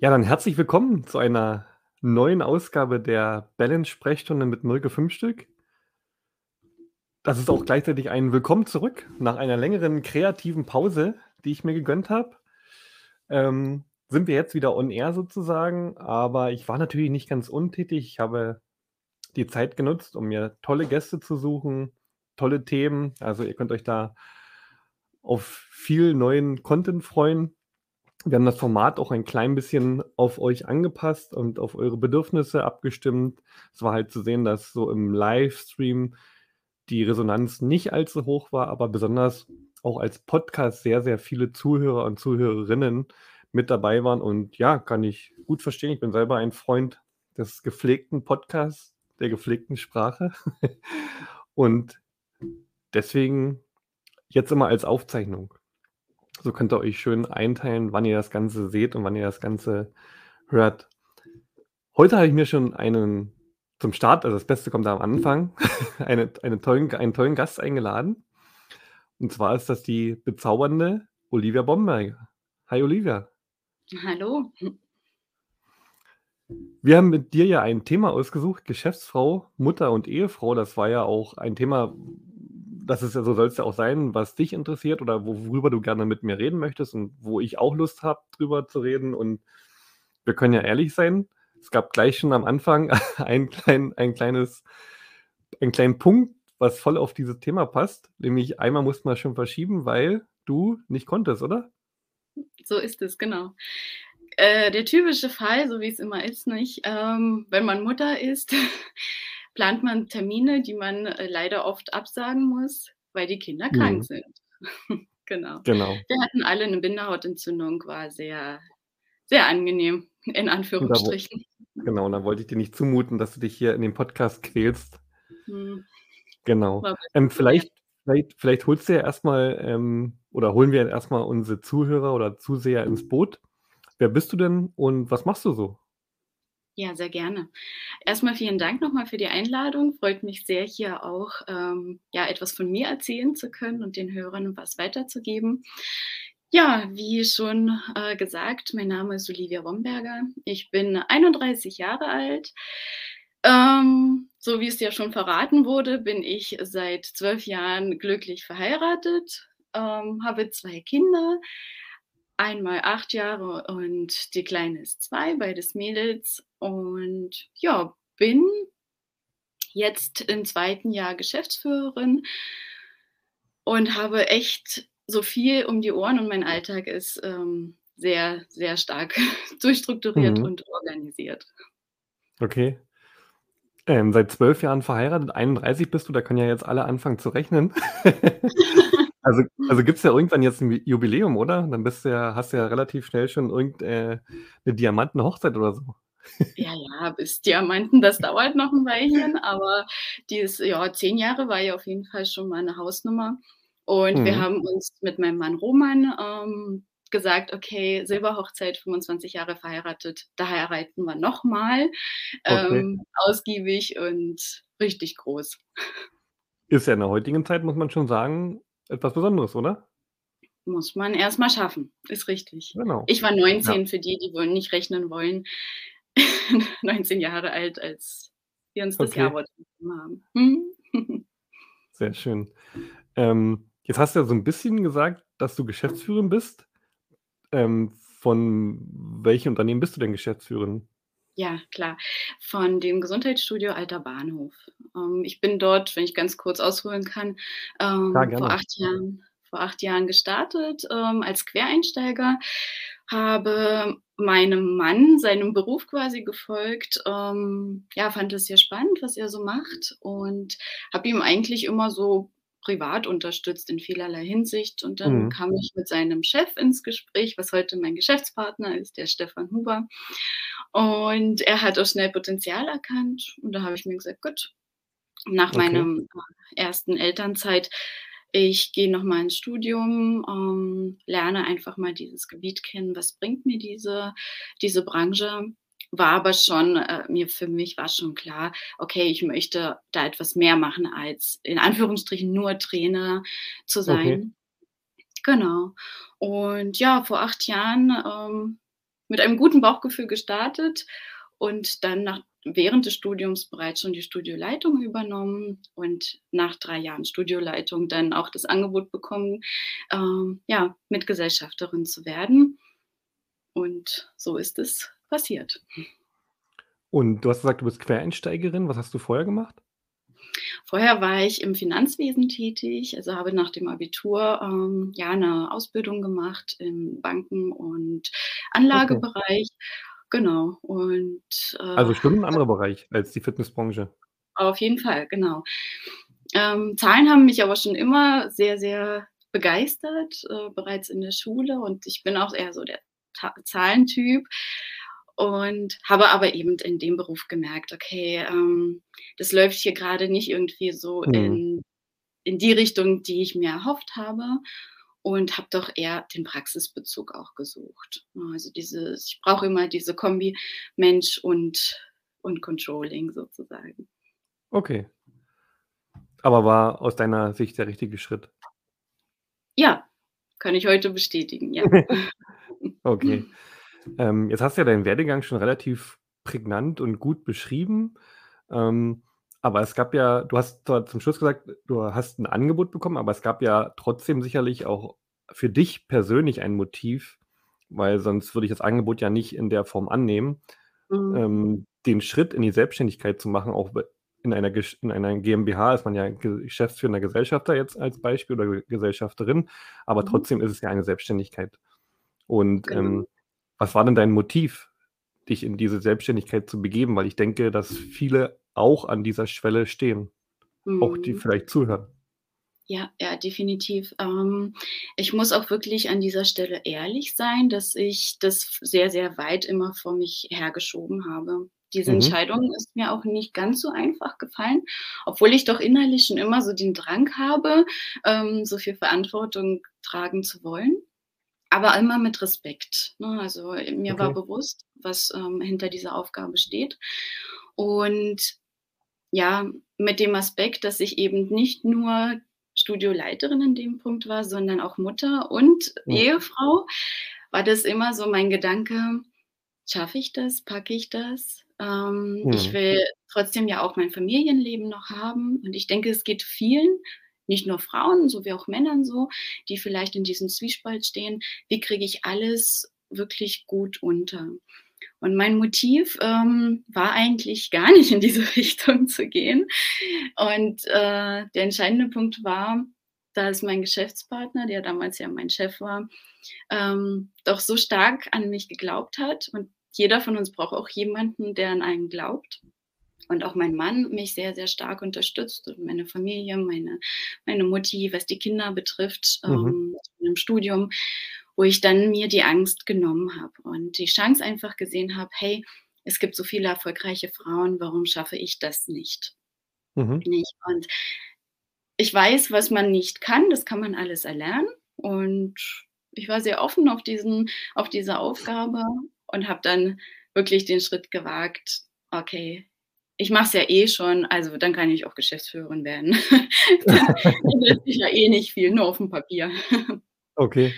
Ja, dann herzlich willkommen zu einer neuen Ausgabe der Balance-Sprechstunde mit Mirke Fünfstück. Das ist auch gleichzeitig ein Willkommen zurück nach einer längeren kreativen Pause, die ich mir gegönnt habe. Ähm, sind wir jetzt wieder on air sozusagen, aber ich war natürlich nicht ganz untätig. Ich habe die Zeit genutzt, um mir tolle Gäste zu suchen, tolle Themen. Also ihr könnt euch da auf viel neuen Content freuen. Wir haben das Format auch ein klein bisschen auf euch angepasst und auf eure Bedürfnisse abgestimmt. Es war halt zu sehen, dass so im Livestream die Resonanz nicht allzu hoch war, aber besonders auch als Podcast sehr, sehr viele Zuhörer und Zuhörerinnen mit dabei waren. Und ja, kann ich gut verstehen. Ich bin selber ein Freund des gepflegten Podcasts, der gepflegten Sprache. und deswegen jetzt immer als Aufzeichnung. So könnt ihr euch schön einteilen, wann ihr das Ganze seht und wann ihr das Ganze hört. Heute habe ich mir schon einen zum Start, also das Beste kommt am Anfang, eine, eine tollen, einen tollen Gast eingeladen. Und zwar ist das die bezaubernde Olivia Bomberger. Hi Olivia. Hallo. Wir haben mit dir ja ein Thema ausgesucht, Geschäftsfrau, Mutter und Ehefrau. Das war ja auch ein Thema, das ist ja so, soll es ja auch sein, was dich interessiert oder worüber du gerne mit mir reden möchtest und wo ich auch Lust habe, drüber zu reden. Und wir können ja ehrlich sein, es gab gleich schon am Anfang ein, klein, ein kleines, einen kleinen Punkt, was voll auf dieses Thema passt. Nämlich einmal musste man schon verschieben, weil du nicht konntest, oder? So ist es, genau. Äh, der typische Fall, so wie es immer ist, nicht? Ähm, wenn man Mutter ist, plant man Termine, die man äh, leider oft absagen muss, weil die Kinder mhm. krank sind. genau. genau. Wir hatten alle eine Bindehautentzündung, war sehr, sehr angenehm, in Anführungsstrichen. Da, genau, und da wollte ich dir nicht zumuten, dass du dich hier in dem Podcast quälst. Hm. Genau. Ähm, vielleicht, vielleicht, vielleicht holst du ja erstmal ähm, oder holen wir erstmal unsere Zuhörer oder Zuseher ins Boot. Wer bist du denn und was machst du so? Ja, sehr gerne. Erstmal vielen Dank nochmal für die Einladung. Freut mich sehr, hier auch ähm, ja, etwas von mir erzählen zu können und den Hörern was weiterzugeben. Ja, wie schon äh, gesagt, mein Name ist Olivia Romberger. Ich bin 31 Jahre alt. Ähm, so wie es ja schon verraten wurde, bin ich seit zwölf Jahren glücklich verheiratet, ähm, habe zwei Kinder, einmal acht Jahre und die Kleine ist zwei, beides Mädels. Und ja, bin jetzt im zweiten Jahr Geschäftsführerin und habe echt so viel um die Ohren und mein Alltag ist ähm, sehr, sehr stark durchstrukturiert mhm. und organisiert. Okay. Ähm, seit zwölf Jahren verheiratet, 31 bist du, da können ja jetzt alle anfangen zu rechnen. Also, also gibt es ja irgendwann jetzt ein Jubiläum, oder? Dann bist du ja, hast du ja relativ schnell schon irgendeine äh, Diamantenhochzeit oder so. Ja, ja, bis Diamanten, das dauert noch ein Weilchen, aber dieses, ja, zehn Jahre war ja auf jeden Fall schon mal eine Hausnummer. Und mhm. wir haben uns mit meinem Mann Roman ähm, gesagt, okay, Silberhochzeit, 25 Jahre verheiratet, da heiraten wir nochmal. Okay. Ähm, ausgiebig und richtig groß. Ist ja in der heutigen Zeit, muss man schon sagen, etwas Besonderes, oder? Muss man erstmal schaffen, ist richtig. Genau. Ich war 19 ja. für die, die wohl nicht rechnen wollen. 19 Jahre alt, als wir uns das okay. Jahr haben. Hm? Sehr schön. Ähm, jetzt hast du ja so ein bisschen gesagt, dass du Geschäftsführerin bist. Ähm, von welchem Unternehmen bist du denn Geschäftsführerin? Ja, klar. Von dem Gesundheitsstudio Alter Bahnhof. Ähm, ich bin dort, wenn ich ganz kurz ausholen kann, ähm, vor acht Jahren vor acht Jahren gestartet, ähm, als Quereinsteiger, habe meinem Mann seinem Beruf quasi gefolgt, ähm, ja, fand es sehr spannend, was er so macht und habe ihm eigentlich immer so privat unterstützt in vielerlei Hinsicht. Und dann mhm. kam ich mit seinem Chef ins Gespräch, was heute mein Geschäftspartner ist, der Stefan Huber. Und er hat auch schnell Potenzial erkannt. Und da habe ich mir gesagt, gut, nach okay. meiner ersten Elternzeit, ich gehe nochmal ins Studium, ähm, lerne einfach mal dieses Gebiet kennen. Was bringt mir diese, diese Branche? War aber schon, äh, mir für mich war schon klar, okay, ich möchte da etwas mehr machen, als in Anführungsstrichen nur Trainer zu sein. Okay. Genau. Und ja, vor acht Jahren ähm, mit einem guten Bauchgefühl gestartet und dann nach, während des Studiums bereits schon die Studioleitung übernommen und nach drei Jahren Studioleitung dann auch das Angebot bekommen, ähm, ja, Mitgesellschafterin zu werden. Und so ist es passiert. Und du hast gesagt, du bist Quereinsteigerin. Was hast du vorher gemacht? Vorher war ich im Finanzwesen tätig, also habe nach dem Abitur ähm, ja eine Ausbildung gemacht im Banken- und Anlagebereich. Okay. Genau. Und, äh, also schon ein anderer Bereich als die Fitnessbranche. Auf jeden Fall, genau. Ähm, Zahlen haben mich aber schon immer sehr, sehr begeistert, äh, bereits in der Schule. Und ich bin auch eher so der Ta Zahlentyp und habe aber eben in dem Beruf gemerkt, okay, ähm, das läuft hier gerade nicht irgendwie so mhm. in, in die Richtung, die ich mir erhofft habe und habe doch eher den Praxisbezug auch gesucht. Also dieses, ich brauche immer diese Kombi Mensch und, und Controlling sozusagen. Okay. Aber war aus deiner Sicht der richtige Schritt? Ja, kann ich heute bestätigen, ja. okay. Ähm, jetzt hast du ja deinen Werdegang schon relativ prägnant und gut beschrieben. Ähm, aber es gab ja, du hast zwar zum Schluss gesagt, du hast ein Angebot bekommen, aber es gab ja trotzdem sicherlich auch für dich persönlich ein Motiv, weil sonst würde ich das Angebot ja nicht in der Form annehmen, mhm. ähm, den Schritt in die Selbstständigkeit zu machen, auch in einer, in einer GmbH ist man ja geschäftsführender Gesellschafter jetzt als Beispiel oder Gesellschafterin, aber mhm. trotzdem ist es ja eine Selbstständigkeit. Und genau. ähm, was war denn dein Motiv, dich in diese Selbstständigkeit zu begeben? Weil ich denke, dass viele auch an dieser Schwelle stehen, mhm. auch die mhm. vielleicht zuhören. Ja, ja, definitiv. Ähm, ich muss auch wirklich an dieser Stelle ehrlich sein, dass ich das sehr, sehr weit immer vor mich hergeschoben habe. Diese mhm. Entscheidung ist mir auch nicht ganz so einfach gefallen, obwohl ich doch innerlich schon immer so den Drang habe, ähm, so viel Verantwortung tragen zu wollen aber immer mit Respekt. Ne? Also mir okay. war bewusst, was ähm, hinter dieser Aufgabe steht. Und ja, mit dem Aspekt, dass ich eben nicht nur Studioleiterin in dem Punkt war, sondern auch Mutter und ja. Ehefrau, war das immer so mein Gedanke, schaffe ich das, packe ich das? Ähm, ja. Ich will trotzdem ja auch mein Familienleben noch haben und ich denke, es geht vielen nicht nur Frauen, so wie auch Männern so, die vielleicht in diesem Zwiespalt stehen, wie kriege ich alles wirklich gut unter. Und mein Motiv ähm, war eigentlich gar nicht in diese Richtung zu gehen. Und äh, der entscheidende Punkt war, dass mein Geschäftspartner, der damals ja mein Chef war, ähm, doch so stark an mich geglaubt hat. Und jeder von uns braucht auch jemanden, der an einen glaubt und auch mein Mann mich sehr, sehr stark unterstützt und meine Familie, meine, meine Mutti, was die Kinder betrifft, mhm. ähm, im Studium, wo ich dann mir die Angst genommen habe und die Chance einfach gesehen habe, hey, es gibt so viele erfolgreiche Frauen, warum schaffe ich das nicht? Mhm. nicht? Und ich weiß, was man nicht kann, das kann man alles erlernen und ich war sehr offen auf, diesen, auf diese Aufgabe und habe dann wirklich den Schritt gewagt, okay, ich mache es ja eh schon, also dann kann ich auch Geschäftsführerin werden. dann lässt sich ja eh nicht viel, nur auf dem Papier. Okay.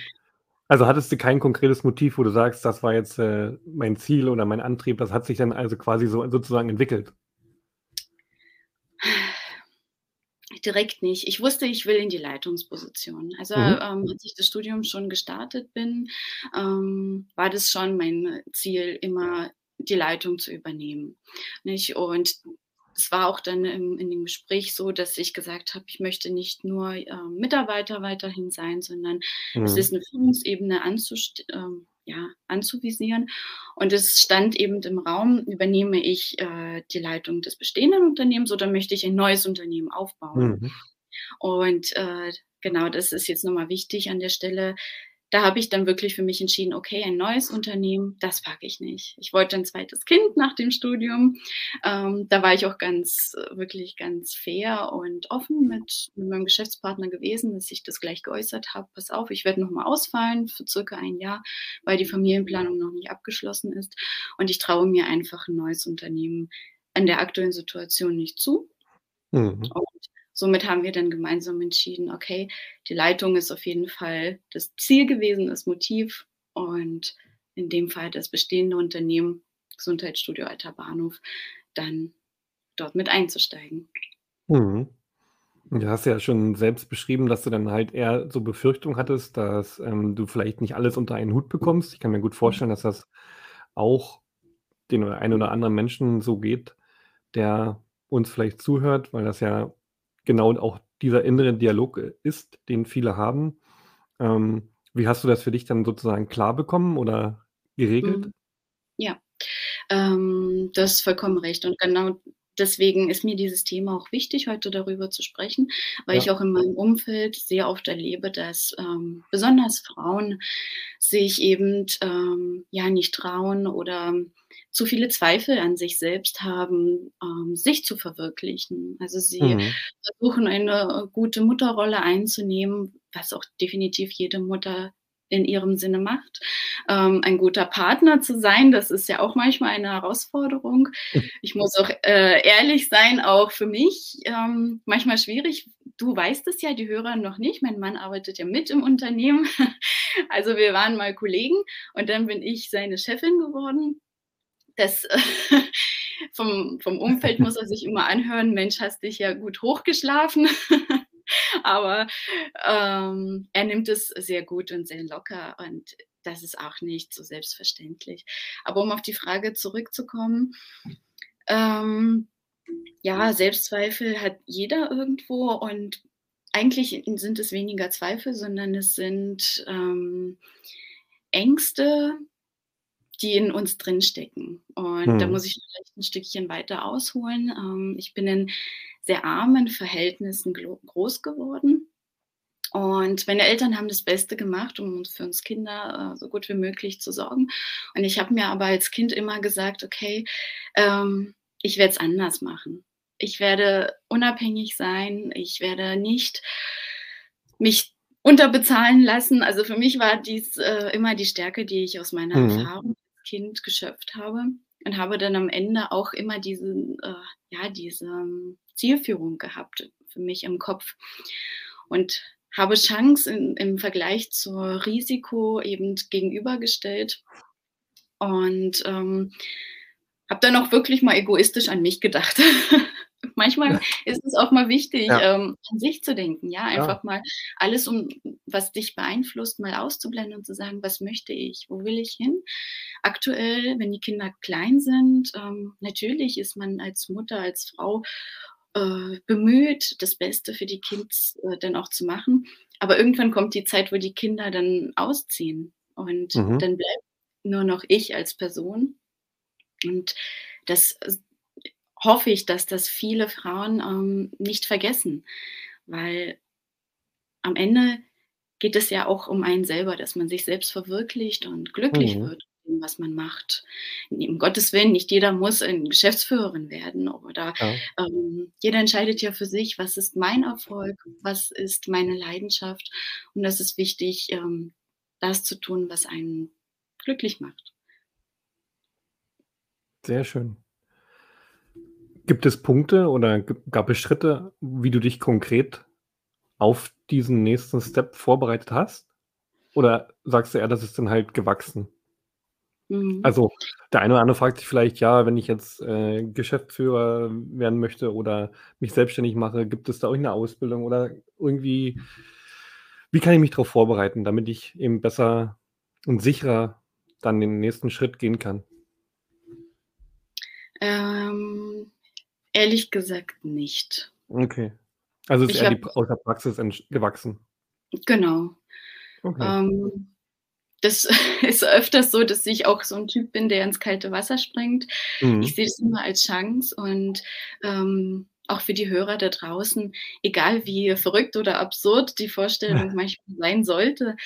Also hattest du kein konkretes Motiv, wo du sagst, das war jetzt äh, mein Ziel oder mein Antrieb, das hat sich dann also quasi so sozusagen entwickelt? Direkt nicht. Ich wusste, ich will in die Leitungsposition. Also mhm. ähm, als ich das Studium schon gestartet bin, ähm, war das schon mein Ziel, immer die Leitung zu übernehmen. Nicht? Und es war auch dann im, in dem Gespräch so, dass ich gesagt habe, ich möchte nicht nur äh, Mitarbeiter weiterhin sein, sondern mhm. es ist eine Führungsebene äh, ja, anzuvisieren. Und es stand eben im Raum, übernehme ich äh, die Leitung des bestehenden Unternehmens oder möchte ich ein neues Unternehmen aufbauen? Mhm. Und äh, genau das ist jetzt nochmal wichtig an der Stelle, da habe ich dann wirklich für mich entschieden, okay, ein neues Unternehmen, das packe ich nicht. Ich wollte ein zweites Kind nach dem Studium. Ähm, da war ich auch ganz, wirklich ganz fair und offen mit, mit meinem Geschäftspartner gewesen, dass ich das gleich geäußert habe. Pass auf, ich werde nochmal ausfallen für circa ein Jahr, weil die Familienplanung noch nicht abgeschlossen ist. Und ich traue mir einfach ein neues Unternehmen in der aktuellen Situation nicht zu. Mhm. Und somit haben wir dann gemeinsam entschieden, okay, die Leitung ist auf jeden Fall das Ziel gewesen, das Motiv. Und in dem Fall das bestehende Unternehmen Gesundheitsstudio Alter Bahnhof, dann dort mit einzusteigen. Mhm. Du hast ja schon selbst beschrieben, dass du dann halt eher so Befürchtung hattest, dass ähm, du vielleicht nicht alles unter einen Hut bekommst. Ich kann mir gut mhm. vorstellen, dass das auch den einen oder anderen Menschen so geht, der uns vielleicht zuhört, weil das ja genau auch dieser innere Dialog ist, den viele haben. Ähm, wie hast du das für dich dann sozusagen klar bekommen oder geregelt? Mhm. Ja, ähm, das ist vollkommen recht. Und genau deswegen ist mir dieses Thema auch wichtig, heute darüber zu sprechen, weil ja. ich auch in meinem Umfeld sehr oft erlebe, dass ähm, besonders Frauen sich eben ähm, ja nicht trauen oder zu viele Zweifel an sich selbst haben, ähm, sich zu verwirklichen. Also sie mhm. versuchen eine gute Mutterrolle einzunehmen, was auch definitiv jede Mutter in ihrem Sinne macht. Ähm, ein guter Partner zu sein, das ist ja auch manchmal eine Herausforderung. Ich muss auch äh, ehrlich sein, auch für mich ähm, manchmal schwierig. Du weißt es ja, die Hörer noch nicht. Mein Mann arbeitet ja mit im Unternehmen. Also wir waren mal Kollegen und dann bin ich seine Chefin geworden. Das äh, vom, vom Umfeld muss er sich immer anhören, Mensch, hast dich ja gut hochgeschlafen. Aber ähm, er nimmt es sehr gut und sehr locker und das ist auch nicht so selbstverständlich. Aber um auf die Frage zurückzukommen, ähm, ja, Selbstzweifel hat jeder irgendwo und eigentlich sind es weniger Zweifel, sondern es sind ähm, Ängste, die in uns drinstecken. Und hm. da muss ich vielleicht ein Stückchen weiter ausholen. Ähm, ich bin in sehr armen Verhältnissen groß geworden. Und meine Eltern haben das Beste gemacht, um für uns Kinder äh, so gut wie möglich zu sorgen. Und ich habe mir aber als Kind immer gesagt, okay, ähm, ich werde es anders machen. Ich werde unabhängig sein. Ich werde nicht mich unterbezahlen lassen. Also für mich war dies äh, immer die Stärke, die ich aus meiner mhm. Erfahrung Kind geschöpft habe und habe dann am Ende auch immer diese, äh, ja, diese Zielführung gehabt für mich im Kopf und habe Chance in, im Vergleich zur Risiko eben gegenübergestellt und ähm, habe dann auch wirklich mal egoistisch an mich gedacht. Manchmal ist es auch mal wichtig, ja. ähm, an sich zu denken, ja, einfach ja. mal alles, um was dich beeinflusst, mal auszublenden und zu sagen, was möchte ich, wo will ich hin? Aktuell, wenn die Kinder klein sind, ähm, natürlich ist man als Mutter, als Frau äh, bemüht, das Beste für die Kids äh, dann auch zu machen. Aber irgendwann kommt die Zeit, wo die Kinder dann ausziehen und mhm. dann bleibt nur noch ich als Person. Und das äh, hoffe ich, dass das viele Frauen ähm, nicht vergessen, weil am Ende geht es ja auch um einen selber, dass man sich selbst verwirklicht und glücklich mhm. wird was man macht. Um Gottes Willen, nicht jeder muss Geschäftsführerin werden oder ja. ähm, jeder entscheidet ja für sich, was ist mein Erfolg, was ist meine Leidenschaft. Und das ist wichtig, ähm, das zu tun, was einen glücklich macht. Sehr schön. Gibt es Punkte oder gab es Schritte, wie du dich konkret auf diesen nächsten Step vorbereitet hast? Oder sagst du eher, das ist dann halt gewachsen? Mhm. Also, der eine oder andere fragt sich vielleicht, ja, wenn ich jetzt äh, Geschäftsführer werden möchte oder mich selbstständig mache, gibt es da irgendeine Ausbildung oder irgendwie, wie kann ich mich darauf vorbereiten, damit ich eben besser und sicherer dann den nächsten Schritt gehen kann? Ähm, ehrlich gesagt nicht. Okay. Also ist ich eher die, aus der Praxis gewachsen. Genau. Okay. Ähm, das ist öfters so, dass ich auch so ein Typ bin, der ins kalte Wasser springt. Mhm. Ich sehe das immer als Chance und ähm, auch für die Hörer da draußen, egal wie verrückt oder absurd die Vorstellung manchmal sein sollte,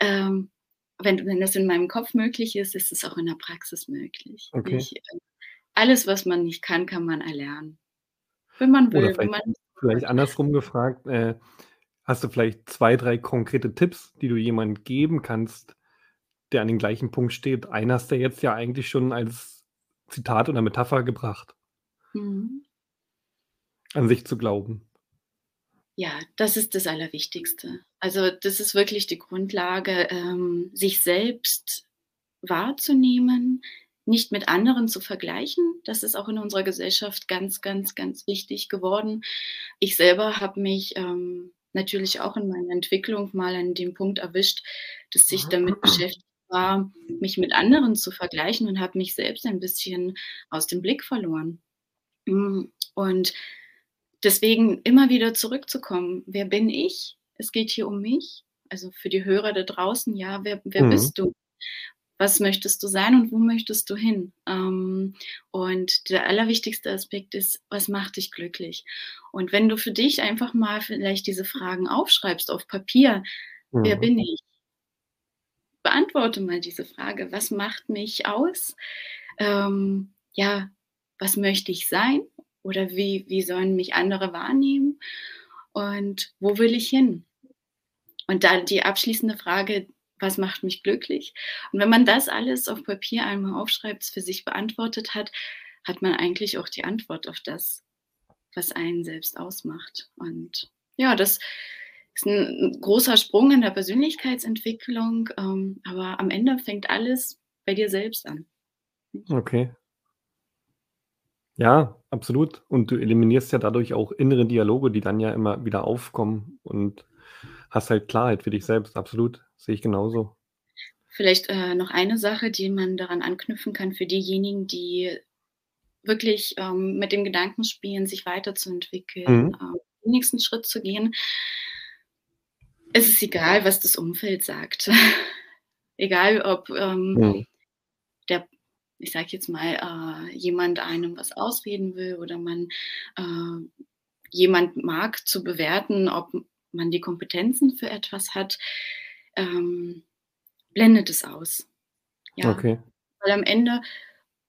ähm, wenn, wenn das in meinem Kopf möglich ist, ist es auch in der Praxis möglich. Okay. Ich, äh, alles, was man nicht kann, kann man erlernen. Wenn man will. Oder vielleicht, man vielleicht andersrum gefragt, äh, hast du vielleicht zwei, drei konkrete Tipps, die du jemandem geben kannst, der an dem gleichen Punkt steht. Einen hast du jetzt ja eigentlich schon als Zitat oder Metapher gebracht. Mhm. An sich zu glauben. Ja, das ist das Allerwichtigste. Also das ist wirklich die Grundlage, ähm, sich selbst wahrzunehmen, nicht mit anderen zu vergleichen. Das ist auch in unserer Gesellschaft ganz, ganz, ganz wichtig geworden. Ich selber habe mich ähm, natürlich auch in meiner Entwicklung mal an dem Punkt erwischt, dass ich damit beschäftigt war, mich mit anderen zu vergleichen und habe mich selbst ein bisschen aus dem Blick verloren. Hm, und deswegen immer wieder zurückzukommen, wer bin ich? Es geht hier um mich. Also für die Hörer da draußen, ja, wer, wer mhm. bist du? Was möchtest du sein und wo möchtest du hin? Ähm, und der allerwichtigste Aspekt ist, was macht dich glücklich? Und wenn du für dich einfach mal vielleicht diese Fragen aufschreibst auf Papier, mhm. wer bin ich? Beantworte mal diese Frage, was macht mich aus? Ähm, ja, was möchte ich sein? Oder wie, wie sollen mich andere wahrnehmen? Und wo will ich hin? Und dann die abschließende Frage, was macht mich glücklich? Und wenn man das alles auf Papier einmal aufschreibt, für sich beantwortet hat, hat man eigentlich auch die Antwort auf das, was einen selbst ausmacht. Und ja, das ist ein großer Sprung in der Persönlichkeitsentwicklung, ähm, aber am Ende fängt alles bei dir selbst an. Okay. Ja, absolut. Und du eliminierst ja dadurch auch innere Dialoge, die dann ja immer wieder aufkommen und hast halt Klarheit für dich selbst. Absolut, sehe ich genauso. Vielleicht äh, noch eine Sache, die man daran anknüpfen kann für diejenigen, die wirklich ähm, mit dem Gedanken spielen, sich weiterzuentwickeln, mhm. äh, den nächsten Schritt zu gehen. Es ist egal, was das Umfeld sagt. egal, ob ähm, mhm. der ich sage jetzt mal, äh, jemand einem was ausreden will oder man äh, jemand mag zu bewerten, ob man die Kompetenzen für etwas hat, ähm, blendet es aus. Ja. Okay. Weil am Ende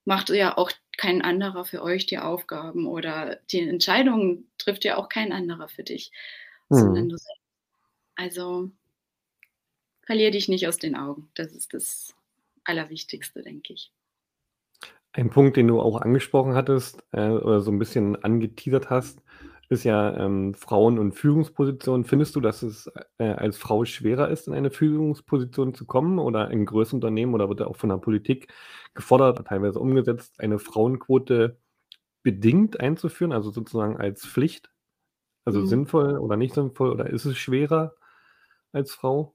macht ja auch kein anderer für euch die Aufgaben oder die Entscheidungen trifft ja auch kein anderer für dich, sondern du. Also verlier dich nicht aus den Augen. Das ist das Allerwichtigste, denke ich. Ein Punkt, den du auch angesprochen hattest, äh, oder so ein bisschen angeteasert hast, ist ja, ähm, Frauen und Führungspositionen. Findest du, dass es, äh, als Frau schwerer ist, in eine Führungsposition zu kommen oder in größeren Unternehmen oder wird da auch von der Politik gefordert, teilweise umgesetzt, eine Frauenquote bedingt einzuführen, also sozusagen als Pflicht? Also Mhm. sinnvoll oder nicht sinnvoll oder ist es schwerer als Frau?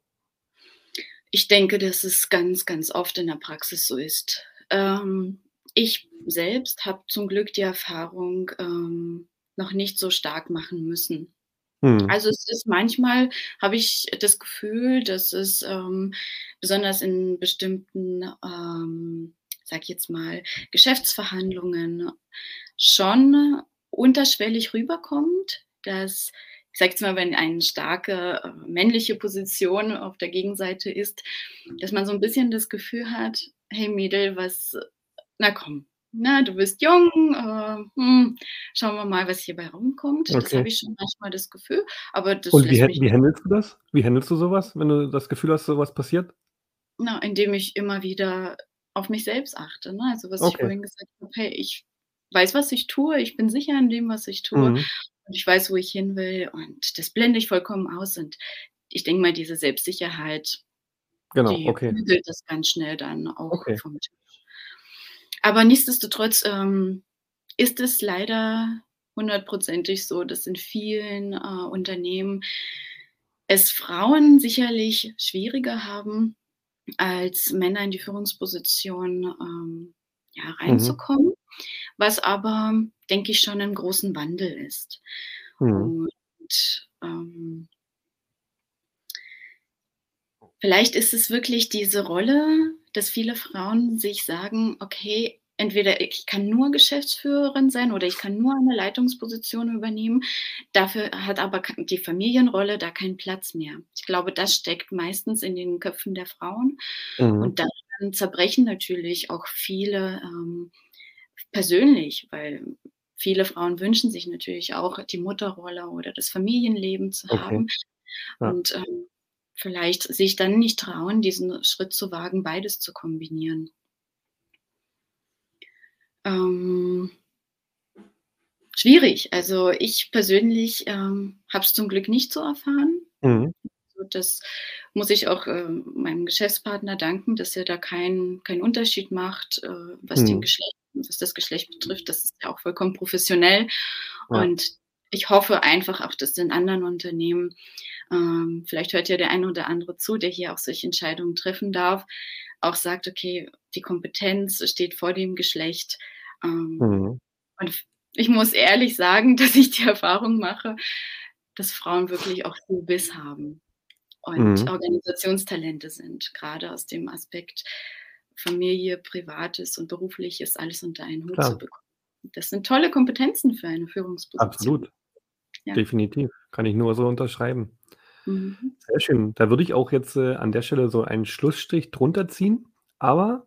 Ich denke, dass es ganz, ganz oft in der Praxis so ist. Ähm ich selbst habe zum Glück die Erfahrung ähm, noch nicht so stark machen müssen. Mhm. Also es ist manchmal, habe ich das Gefühl, dass es ähm, besonders in bestimmten, ähm, sag ich jetzt mal, Geschäftsverhandlungen schon unterschwellig rüberkommt, dass ich sage jetzt mal, wenn eine starke äh, männliche Position auf der Gegenseite ist, dass man so ein bisschen das Gefühl hat, hey Mädel, was na komm, na, du bist jung, äh, hm, schauen wir mal, was hierbei rumkommt. Das habe ich schon manchmal das Gefühl, aber das Und wie wie handelst du das? Wie handelst du sowas, wenn du das Gefühl hast, sowas passiert? Na, indem ich immer wieder auf mich selbst achte, ne? Also, was ich vorhin gesagt habe: „Hey, ich weiß, was ich tue, ich bin sicher in dem, was ich tue Mhm. und ich weiß, wo ich hin will und das blende ich vollkommen aus.“ Und ich denke mal, diese Selbstsicherheit, Genau, die okay. das ganz schnell dann auch Okay. vom Tisch. Aber nichtsdestotrotz ähm, ist es leider hundertprozentig so, dass in vielen äh, Unternehmen es Frauen sicherlich schwieriger haben, als Männer in die Führungsposition ähm, ja, Mhm. reinzukommen, was aber, denke ich, schon 'n großen Wandel ist. Mhm. Und, ähm vielleicht ist es wirklich diese Rolle dass viele Frauen sich sagen: „Okay, entweder ich kann nur Geschäftsführerin sein oder ich kann nur eine Leitungsposition übernehmen.“ Dafür hat aber die Familienrolle da keinen Platz mehr. Ich glaube, das steckt meistens in den Köpfen der Frauen Mhm. und daran zerbrechen natürlich auch viele, ähm, persönlich, weil viele Frauen wünschen sich natürlich auch die Mutterrolle oder das Familienleben zu Okay. haben Ja. und, ähm, vielleicht sich dann nicht trauen, diesen Schritt zu wagen, beides zu kombinieren. Ähm schwierig. Also, ich persönlich, ähm, habe es zum Glück nicht so erfahren. Mhm. das muss ich auch äh, meinem Geschäftspartner danken, dass er da keinen keinen Unterschied macht, äh, was den Mhm. Geschlecht was das Geschlecht betrifft. Das ist ja auch vollkommen professionell. Ja. Und ich hoffe einfach auch, dass in anderen Unternehmen ähm, vielleicht hört ja der eine oder andere zu, der hier auch solche Entscheidungen treffen darf, auch sagt: „Okay, die Kompetenz steht vor dem Geschlecht.“ Ähm, Mhm. und ich muss ehrlich sagen, dass ich die Erfahrung mache, dass Frauen wirklich auch viel Biss haben und Mhm. Organisationstalente sind, grade aus dem Aspekt Familie, Privates und Berufliches alles unter einen Hut zu Klar. bekommen. Das sind tolle Kompetenzen für eine Führungsposition. Absolut. Ja. Definitiv. Kann ich nur so unterschreiben. Mhm. Sehr schön. Da würde ich auch jetzt, äh, an der Stelle so einen Schlussstrich drunter ziehen. Aber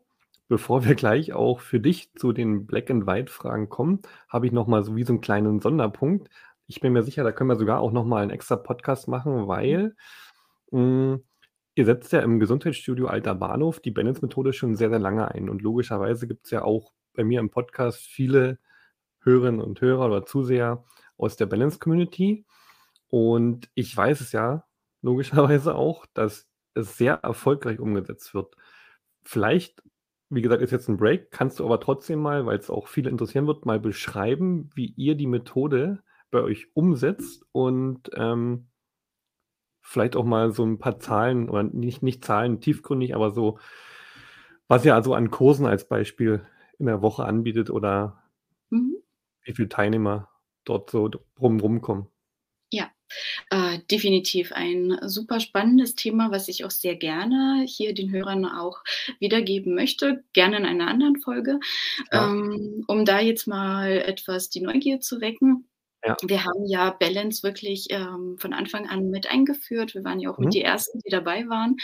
bevor wir gleich auch für dich zu den Black and White Fragen kommen, habe ich noch mal so wie so 'n kleinen Sonderpunkt. Ich bin mir sicher, da können wir sogar auch noch mal 'n extra Podcast machen, Mhm. weil, hm, ihr setzt ja im Gesundheitsstudio Alter Bahnhof die Balance-Methode schon sehr, sehr lange ein. Und logischerweise gibt's ja auch bei mir im Podcast viele Hörerinnen und Hörer oder Zuseher aus der Balance-Community. Und ich weiß es ja logischerweise auch, dass es sehr erfolgreich umgesetzt wird. Vielleicht, wie gesagt, ist jetzt 'n Break, kannst du aber trotzdem mal, weil's auch viele interessieren wird, mal beschreiben, wie ihr die Methode bei euch umsetzt und, ähm vielleicht auch mal so 'n paar Zahlen oder nicht nicht Zahlen tiefgründig, aber so was ihr also an Kursen als Beispiel in der Woche anbietet oder Mhm. wie viel Teilnehmer dort so drum rumkommen. Ja, äh, definitiv ein super spannendes Thema, was ich auch sehr gerne hier den Hörern auch wiedergeben möchte, gerne in einer anderen Folge. Klar. Ähm, um da jetzt mal etwas die Neugier zu wecken. Ja. Wir haben ja Balance wirklich, ähm, von Anfang an mit eingeführt. Wir waren ja auch mit Mhm. die Ersten, die dabei waren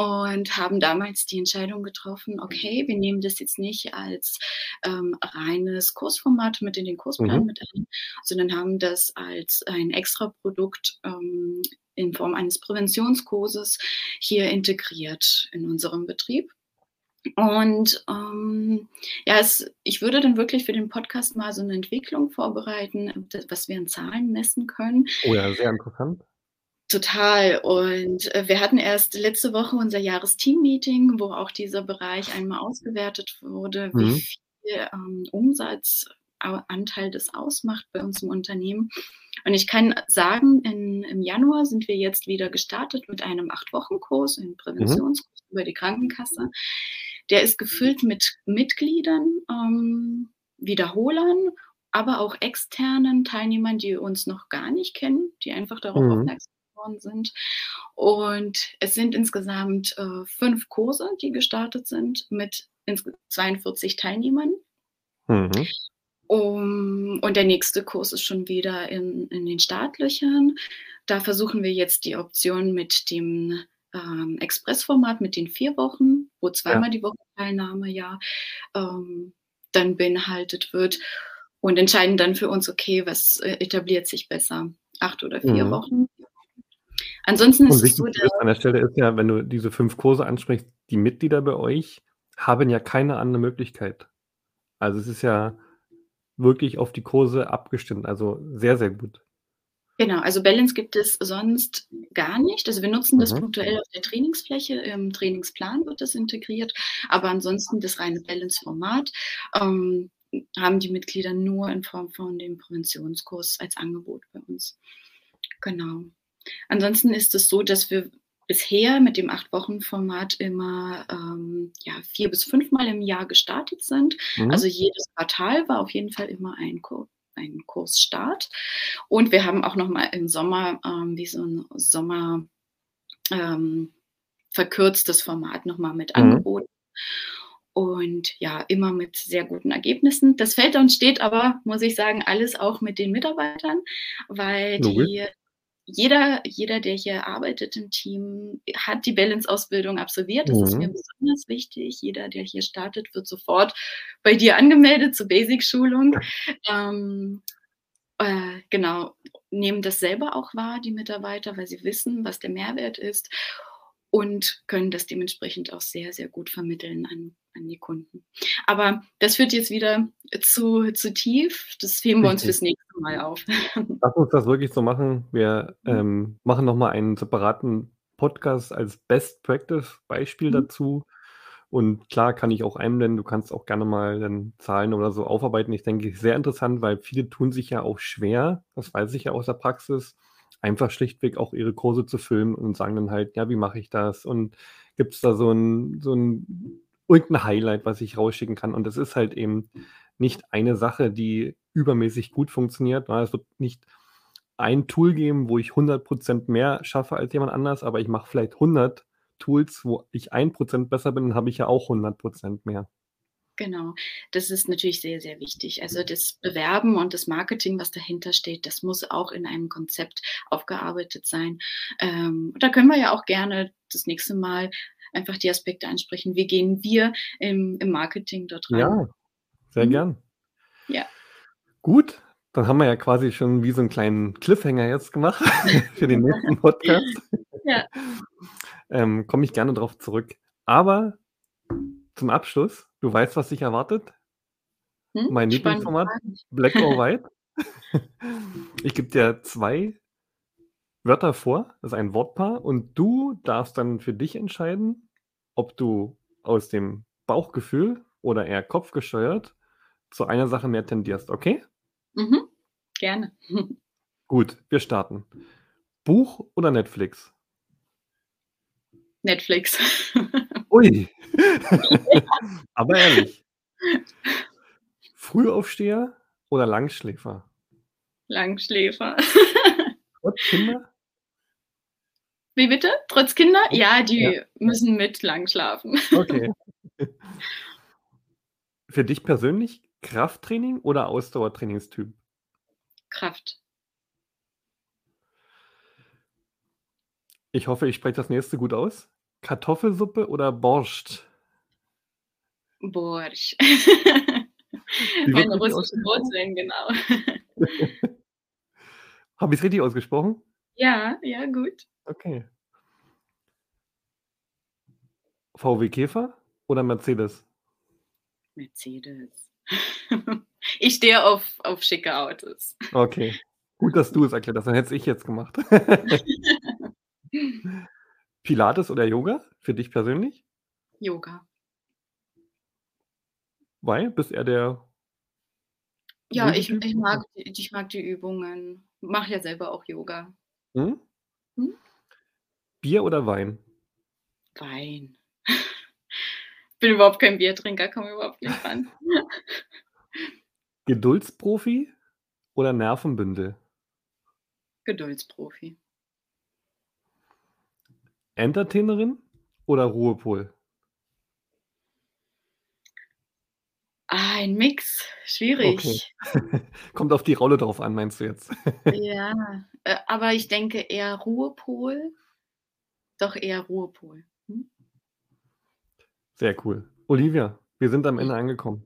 und haben damals die Entscheidung getroffen: „Okay, wir nehmen das jetzt nicht als, ähm, reines Kursformat mit in den Kursplan Mhm. mit ein, sondern haben das als ein Extraprodukt, ähm, in Form eines Präventionskurses hier integriert in unserem Betrieb.“ Und, ähm, ja, es ich würde dann wirklich für den Podcast mal so 'ne Entwicklung vorbereiten, d was wir an Zahlen messen können. Oh ja, sehr interessant. Total. Und, äh, wir hatten erst letzte Woche unser Jahres-Team-Meeting, wo auch dieser Bereich einmal ausgewertet wurde, wie Mhm. viel, ähm, Umsatz Au Anteil das ausmacht bei uns im Unternehmen. Und ich kann sagen, in im Januar sind wir jetzt wieder gestartet mit einem 8-Wochen-Kurs, einem Mhm. Präventionskurs über die Krankenkasse. Der ist gefüllt mit Mitgliedern, ähm, Wiederholern, aber auch externen Teilnehmern, die uns noch gar nicht kennen, die einfach darauf Mhm. aufmerksam geworden sind. Und es sind insgesamt, äh, 5 Kurse, die gestartet sind mit insge 42 Teilnehmern. Mhm. Um und der nächste Kurs ist schon wieder in in den Startlöchern. Da versuchen wir jetzt die Option mit dem, ähm, Expressformat mit den 4 Wochen, wo Ja. zweimal die Woche Teilnahme ja, ähm, dann beinhaltet wird und entscheiden dann für uns: „Okay, was, äh, etabliert sich besser, 8 oder 4 Mhm. Wochen?“ Ansonsten ist es so, an der Stelle ist ja, wenn du diese 5 Kurse ansprichst, die Mitglieder bei euch haben ja keine andere Möglichkeit. Also, es ist ja wirklich auf die Kurse abgestimmt, also sehr, sehr gut. Genau, also Balance gibt es sonst gar nicht. Also, wir nutzen das Mhm. punktuell auf der Trainingsfläche. Im Trainingsplan wird das integriert, aber ansonsten das reine Balance-Format, ähm, haben die Mitglieder nur in Form von dem Präventionskurs als Angebot bei uns. Genau. Ansonsten ist es so, dass wir bisher mit dem 8-Wochen-Format immer, ähm, ja, 4 bis fünfmal im Jahr gestartet sind. Mhm. Also, jedes Quartal war auf jeden Fall immer ein Kur ein Kursstart. Und wir haben auch noch mal im Sommer, ähm, wie so 'n Sommer ähm, verkürztes Format noch mal mit Mhm. angeboten. Und ja, immer mit sehr guten Ergebnissen. Das fällt und steht aber, muss ich sagen, alles auch mit den Mitarbeitern, weil Logisch. die jeder jeder, der hier arbeitet im Team, hat die Balance-Ausbildung absolviert. Das ist mir Mhm. besonders wichtig. Jeder, der hier startet, wird sofort bei dir angemeldet zur Basic-Schulung. Ähm, äh, genau, nehmen das selber auch wahr, die Mitarbeiter, weil sie wissen, was der Mehrwert ist und können das dementsprechend auch sehr, sehr gut vermitteln an an die Kunden. Aber das führt jetzt wieder zu zu tief. Das heben wir uns fürs nächste Mal auf. Lass uns das wirklich so machen. Wir, Mhm. ähm, machen noch mal einen separaten Podcast als Best Practice Beispiel Mhm. dazu. Und klar kann ich auch einblenden, du kannst auch gerne mal dann Zahlen oder so aufarbeiten. Ich denke, sehr interessant, weil viele tun sich ja auch schwer, das weiß ich ja aus der Praxis, einfach schlichtweg auch ihre Kurse zu filmen und sagen dann halt: „Ja, wie mache ich das?“ Und gibt's da so 'n so 'n irgend 'n Highlight, was ich rausschicken kann? Und das ist halt eben nicht eine Sache, die übermäßig gut funktioniert, ne? Es wird nicht ein Tool geben, wo ich 100% mehr schaffe als jemand anders, aber ich mache vielleicht 100 Tools, wo ich 1% besser bin, dann habe ich ja auch 100% mehr. Genau. Das ist natürlich sehr, sehr wichtig. Also, das Bewerben und das Marketing, was dahinter steht, das muss auch in einem Konzept aufgearbeitet sein. Ähm, da können wir ja auch gerne das nächste Mal einfach die Aspekte ansprechen. Wie gehen wir im im Marketing dort ran? Ja, sehr Mhm. gern. Ja. Gut, dann haben wir ja quasi schon wie so 'n kleinen Cliffhanger jetzt gemacht für den nächsten Podcast. Ja. Ähm, komme ich gerne drauf zurück. Aber zum Abschluss, du weißt, was dich erwartet? Mhm, Mein Lieblingsformat. Black or White. Ich gebe dir 2 Wörter vor, das ist ein Wortpaar und du darfst dann für dich entscheiden, ob du aus dem Bauchgefühl oder eher kopfgesteuert zu einer Sache mehr tendierst, okay? Mhm, gerne. Gut, wir starten. Buch oder Netflix? Netflix. Ui. Ja. Aber ehrlich. Frühaufsteher oder Langschläfer? Langschläfer. Trotz Kinder? Wie bitte? Trotz Kinder? Ja, ja. die müssen mit lang schlafen. Okay. Für dich persönlich Krafttraining oder Ausdauertrainingstyp? Kraft. Ich hoffe, ich spreche das nächste gut aus. Kartoffelsuppe oder Borscht? Borscht. Meine russischen? Wurzeln, genau. Habe ich's richtig ausgesprochen? Ja, ja, gut. Okay. VW Käfer oder Mercedes? Mercedes. Ich stehe auf auf schicke Autos. Okay. Gut, dass du es erklärt hast, dann hätte es ich jetzt gemacht. Pilates oder Yoga für dich persönlich? Yoga. Weil? Bist eher der Ja, ich ich mag ich mag die Übungen. Mache ja selber auch Yoga. Mhm. Mhm. Bier oder Wein? Wein. Bin überhaupt kein Biertrinker, komme überhaupt nicht ran. Geduldsprofi oder Nervenbündel? Geduldsprofi. Entertainerin oder Ruhepol? Ah, ein Mix, Okay. schwierig. Kommt auf die Rolle drauf an, meinst du jetzt? Ja, äh, aber ich denke eher Ruhepol. Doch eher Ruhepol. Mhm. Sehr cool. Olivia, wir sind am Ende angekommen.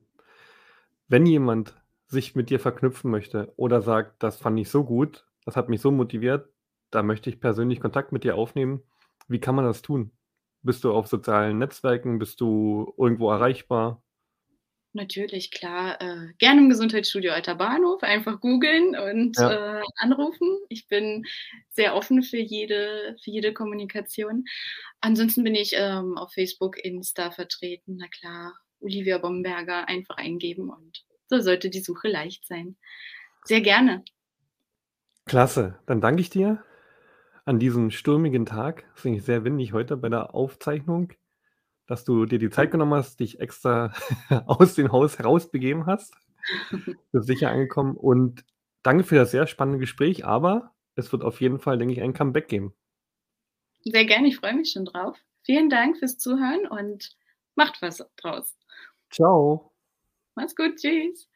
Wenn jemand sich mit dir verknüpfen möchte oder sagt: „Das fand ich so gut, das hat mich so motiviert, da möchte ich persönlich Kontakt mit dir aufnehmen“, wie kann man das tun? Bist du auf sozialen Netzwerken? Bist du irgendwo erreichbar? Natürlich, klar, äh, gerne im Gesundheitsstudio Alter Bahnhof, einfach googeln und, Ja. äh, anrufen. Ich bin sehr offen für jede für jede Kommunikation. Ansonsten bin ich, ähm, auf Facebook, Insta vertreten. Na klar, Olivia Bomberger einfach eingeben und so sollte die Suche leicht sein. Sehr gerne. Klasse, dann danke ich dir an diesem stürmigen Tag. Es ist nämlich sehr windig heute bei der Aufzeichnung, dass du dir die Zeit genommen hast, dich extra aus dem Haus herausbegeben hast. Bist sicher angekommen und danke für das sehr spannende Gespräch, aber es wird auf jeden Fall, denke ich, ein Comeback geben. Sehr gerne, ich freue mich schon drauf. Vielen Dank fürs Zuhören und macht was draus. Tschau. Mach's gut, tschüss.